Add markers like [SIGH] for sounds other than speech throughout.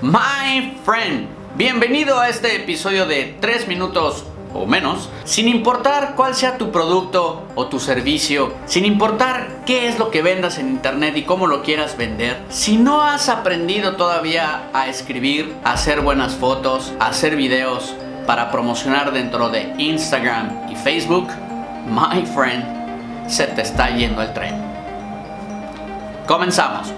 My friend, bienvenido a este episodio de 3 minutos o menos, sin importar cuál sea tu producto o tu servicio, sin importar qué es lo que vendas en internet y cómo lo quieras vender, si no has aprendido todavía a escribir, a hacer buenas fotos, a hacer videos para promocionar dentro de Instagram y Facebook, my friend, se te está yendo el tren. Comenzamos.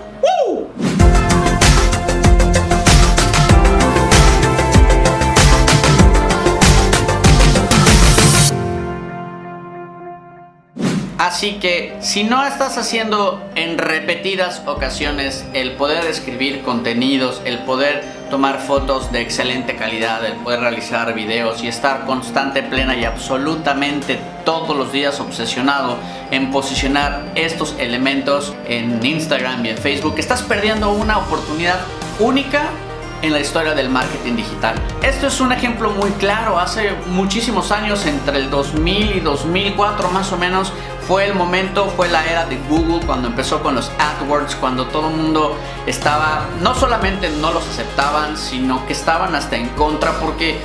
Así que si no estás haciendo en repetidas ocasiones el poder escribir contenidos, el poder tomar fotos de excelente calidad, el poder realizar videos y estar constante, plena y absolutamente todos los días obsesionado en posicionar estos elementos en Instagram y en Facebook, estás perdiendo una oportunidad única en la historia del marketing digital. Esto es un ejemplo muy claro. Hace muchísimos años, entre el 2000 y 2004 más o menos, fue el momento, fue la era de Google cuando empezó con los AdWords, cuando todo el mundo estaba, no solamente no los aceptaban, sino que estaban hasta en contra porque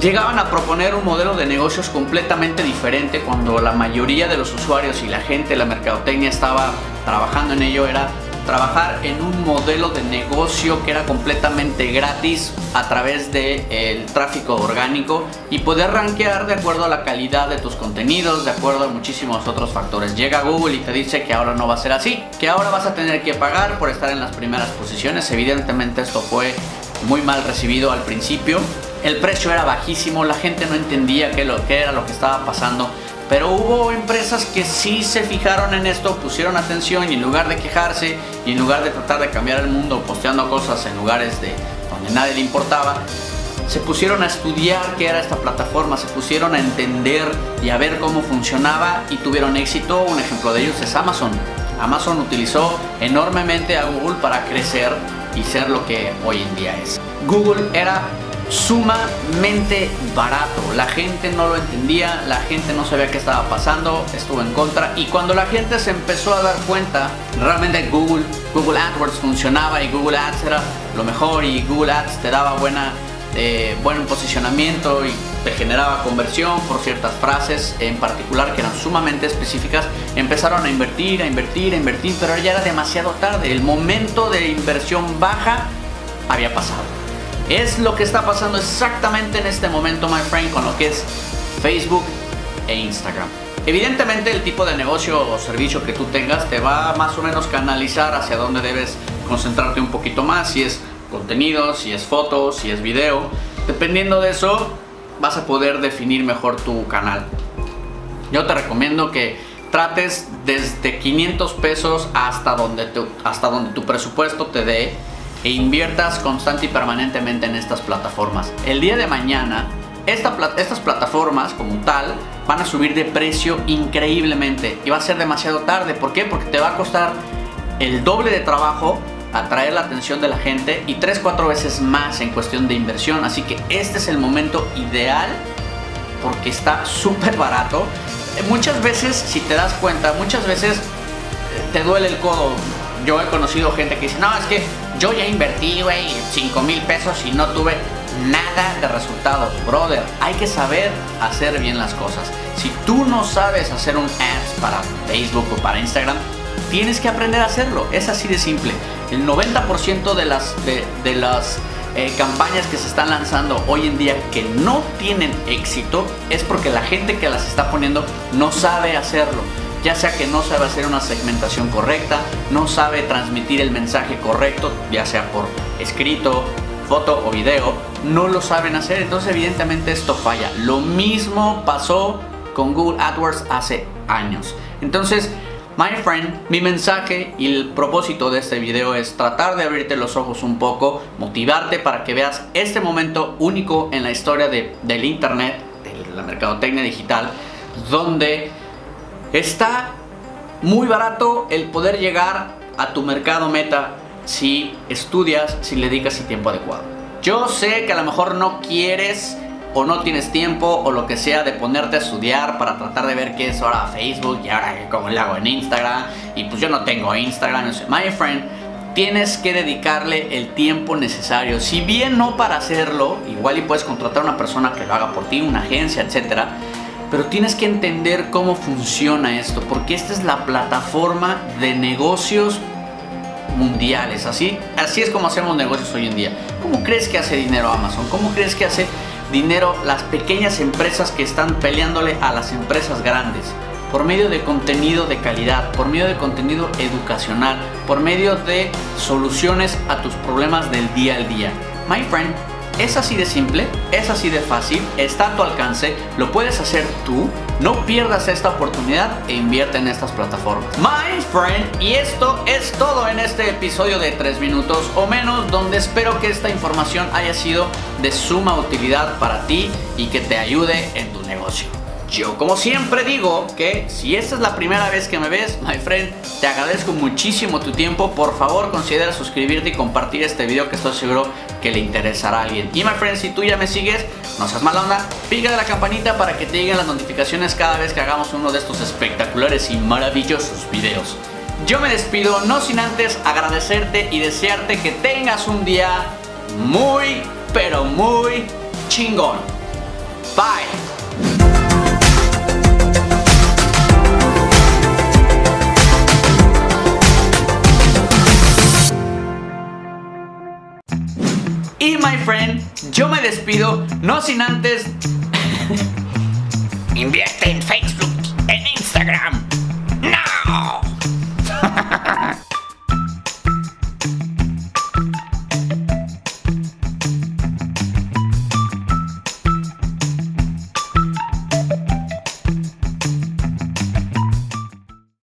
llegaban a proponer un modelo de negocios completamente diferente cuando la mayoría de los usuarios y la gente, la mercadotecnia estaba trabajando en ello, era trabajar en un modelo de negocio que era completamente gratis a través del el tráfico orgánico y poder rankear de acuerdo a la calidad de tus contenidos, de acuerdo a muchísimos otros factores. Llega Google y te dice que ahora no va a ser así, que ahora vas a tener que pagar por estar en las primeras posiciones. Evidentemente esto fue muy mal recibido al principio. El precio era bajísimo, la gente no entendía qué, lo, qué era lo que estaba pasando pero hubo empresas que sí se fijaron en esto, pusieron atención y en lugar de quejarse y en lugar de tratar de cambiar el mundo posteando cosas en lugares de donde nadie le importaba, se pusieron a estudiar qué era esta plataforma, se pusieron a entender y a ver cómo funcionaba y tuvieron éxito. Un ejemplo de ellos es Amazon. Amazon utilizó enormemente a Google para crecer y ser lo que hoy en día es. Google era sumamente barato. La gente no lo entendía, la gente no sabía qué estaba pasando, estuvo en contra. Y cuando la gente se empezó a dar cuenta, realmente Google, Google AdWords funcionaba y Google Ads era lo mejor y Google Ads te daba buena, eh, buen posicionamiento y te generaba conversión por ciertas frases en particular que eran sumamente específicas, empezaron a invertir, a invertir, a invertir, pero ya era demasiado tarde. El momento de inversión baja había pasado. Es lo que está pasando exactamente en este momento, my friend, con lo que es Facebook e Instagram. Evidentemente el tipo de negocio o servicio que tú tengas te va más o menos canalizar hacia dónde debes concentrarte un poquito más, si es contenido, si es fotos, si es video. Dependiendo de eso, vas a poder definir mejor tu canal. Yo te recomiendo que trates desde 500 pesos hasta donde, hasta donde tu presupuesto te dé e inviertas constante y permanentemente en estas plataformas. El día de mañana, estas plataformas como tal van a subir de precio increíblemente y va a ser demasiado tarde. ¿Por qué? Porque te va a costar el doble de trabajo atraer la atención de la gente y 3-4 veces más en cuestión de inversión. Así que este es el momento ideal porque está súper barato. Muchas veces, si te das cuenta, muchas veces te duele el codo yo he conocido gente que dice, no, es que yo ya invertí, güey, 5 mil pesos y no tuve nada de resultados. Brother, hay que saber hacer bien las cosas. Si tú no sabes hacer un ads para Facebook o para Instagram, tienes que aprender a hacerlo. Es así de simple. El 90% de las, de, las eh, campañas que se están lanzando hoy en día que no tienen éxito es porque la gente que las está poniendo no sabe hacerlo ya sea que no sabe hacer una segmentación correcta, no sabe transmitir el mensaje correcto, ya sea por escrito, foto o video, no lo saben hacer, entonces evidentemente esto falla. Lo mismo pasó con Google AdWords hace años. Entonces, my friend, mi mensaje y el propósito de este video es tratar de abrirte los ojos un poco, motivarte para que veas este momento único en la historia de, del Internet, de la mercadotecnia digital, donde Está muy barato el poder llegar a tu mercado meta si estudias, si le dedicas el tiempo adecuado. Yo sé que a lo mejor no quieres o no tienes tiempo o lo que sea de ponerte a estudiar para tratar de ver qué es ahora Facebook y ahora cómo le hago en Instagram y pues yo no tengo Instagram, my friend, tienes que dedicarle el tiempo necesario. Si bien no para hacerlo, igual y puedes contratar a una persona que lo haga por ti, una agencia, etcétera. Pero tienes que entender cómo funciona esto, porque esta es la plataforma de negocios mundiales. Así, así es como hacemos negocios hoy en día. ¿Cómo crees que hace dinero Amazon? ¿Cómo crees que hace dinero las pequeñas empresas que están peleándole a las empresas grandes? por medio de contenido de calidad, por medio de contenido educacional, por medio de soluciones a tus problemas del día al día. My friend, es así de simple, es así de fácil, está a tu alcance, lo puedes hacer tú. No pierdas esta oportunidad e invierte en estas plataformas. My friend, y esto es todo en este episodio de 3 minutos o menos, donde espero que esta información haya sido de suma utilidad para ti y que te ayude en tu negocio. Yo como siempre digo que si esta es la primera vez que me ves, my friend, te agradezco muchísimo tu tiempo. Por favor considera suscribirte y compartir este video que estoy seguro que le interesará a alguien. Y my friend, si tú ya me sigues, no seas mala onda, pica la campanita para que te lleguen las notificaciones cada vez que hagamos uno de estos espectaculares y maravillosos videos. Yo me despido no sin antes agradecerte y desearte que tengas un día muy, pero muy chingón. Bye. Y my friend, yo me despido, no sin antes... [LAUGHS] Invierte en Facebook